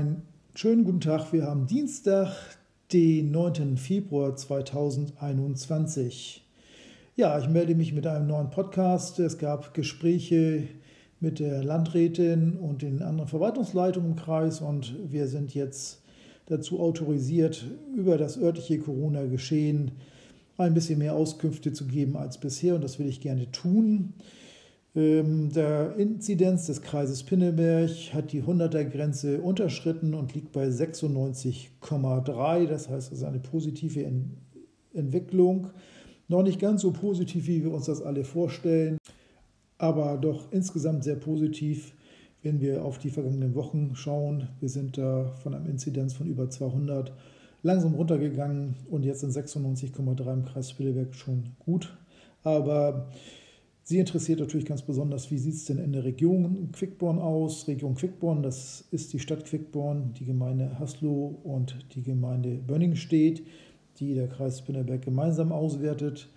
Einen schönen guten Tag. Wir haben Dienstag, den 9. Februar 2021. Ja, ich melde mich mit einem neuen Podcast. Es gab Gespräche mit der Landrätin und den anderen Verwaltungsleitungen im Kreis und wir sind jetzt dazu autorisiert, über das örtliche Corona-Geschehen ein bisschen mehr Auskünfte zu geben als bisher und das will ich gerne tun. Ähm, der Inzidenz des Kreises Pinneberg hat die 100er-Grenze unterschritten und liegt bei 96,3. Das heißt, es ist eine positive Entwicklung. Noch nicht ganz so positiv, wie wir uns das alle vorstellen, aber doch insgesamt sehr positiv, wenn wir auf die vergangenen Wochen schauen. Wir sind da von einem Inzidenz von über 200 langsam runtergegangen und jetzt sind 96,3 im Kreis Pinneberg schon gut. Aber Sie interessiert natürlich ganz besonders, wie sieht es denn in der Region Quickborn aus? Region Quickborn, das ist die Stadt Quickborn, die Gemeinde Haslow und die Gemeinde Bönningstedt, die der Kreis Pinneberg gemeinsam auswertet.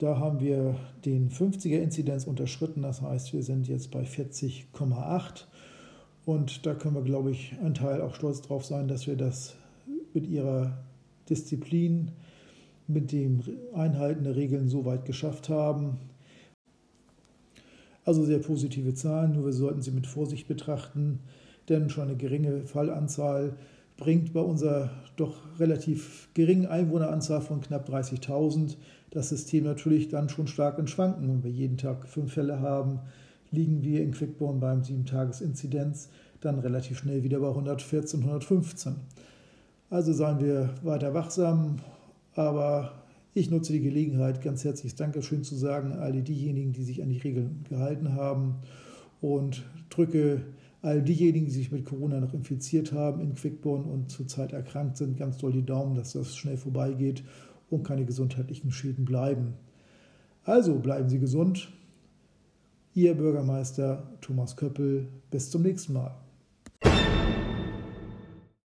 Da haben wir den 50er-Inzidenz unterschritten, das heißt, wir sind jetzt bei 40,8. Und da können wir, glaube ich, ein Teil auch stolz drauf sein, dass wir das mit ihrer Disziplin, mit dem Einhalten der Regeln so weit geschafft haben. Also sehr positive Zahlen, nur wir sollten sie mit Vorsicht betrachten, denn schon eine geringe Fallanzahl bringt bei unserer doch relativ geringen Einwohneranzahl von knapp 30.000 das System natürlich dann schon stark in Schwanken. Wenn wir jeden Tag fünf Fälle haben, liegen wir in Quickborn beim 7-Tages-Inzidenz dann relativ schnell wieder bei 114, 115. Also seien wir weiter wachsam, aber ich nutze die Gelegenheit, ganz herzliches Dankeschön zu sagen, alle diejenigen, die sich an die Regeln gehalten haben und drücke all diejenigen, die sich mit Corona noch infiziert haben in Quickborn und zurzeit erkrankt sind, ganz doll die Daumen, dass das schnell vorbeigeht und keine gesundheitlichen Schäden bleiben. Also bleiben Sie gesund. Ihr Bürgermeister Thomas Köppel. Bis zum nächsten Mal.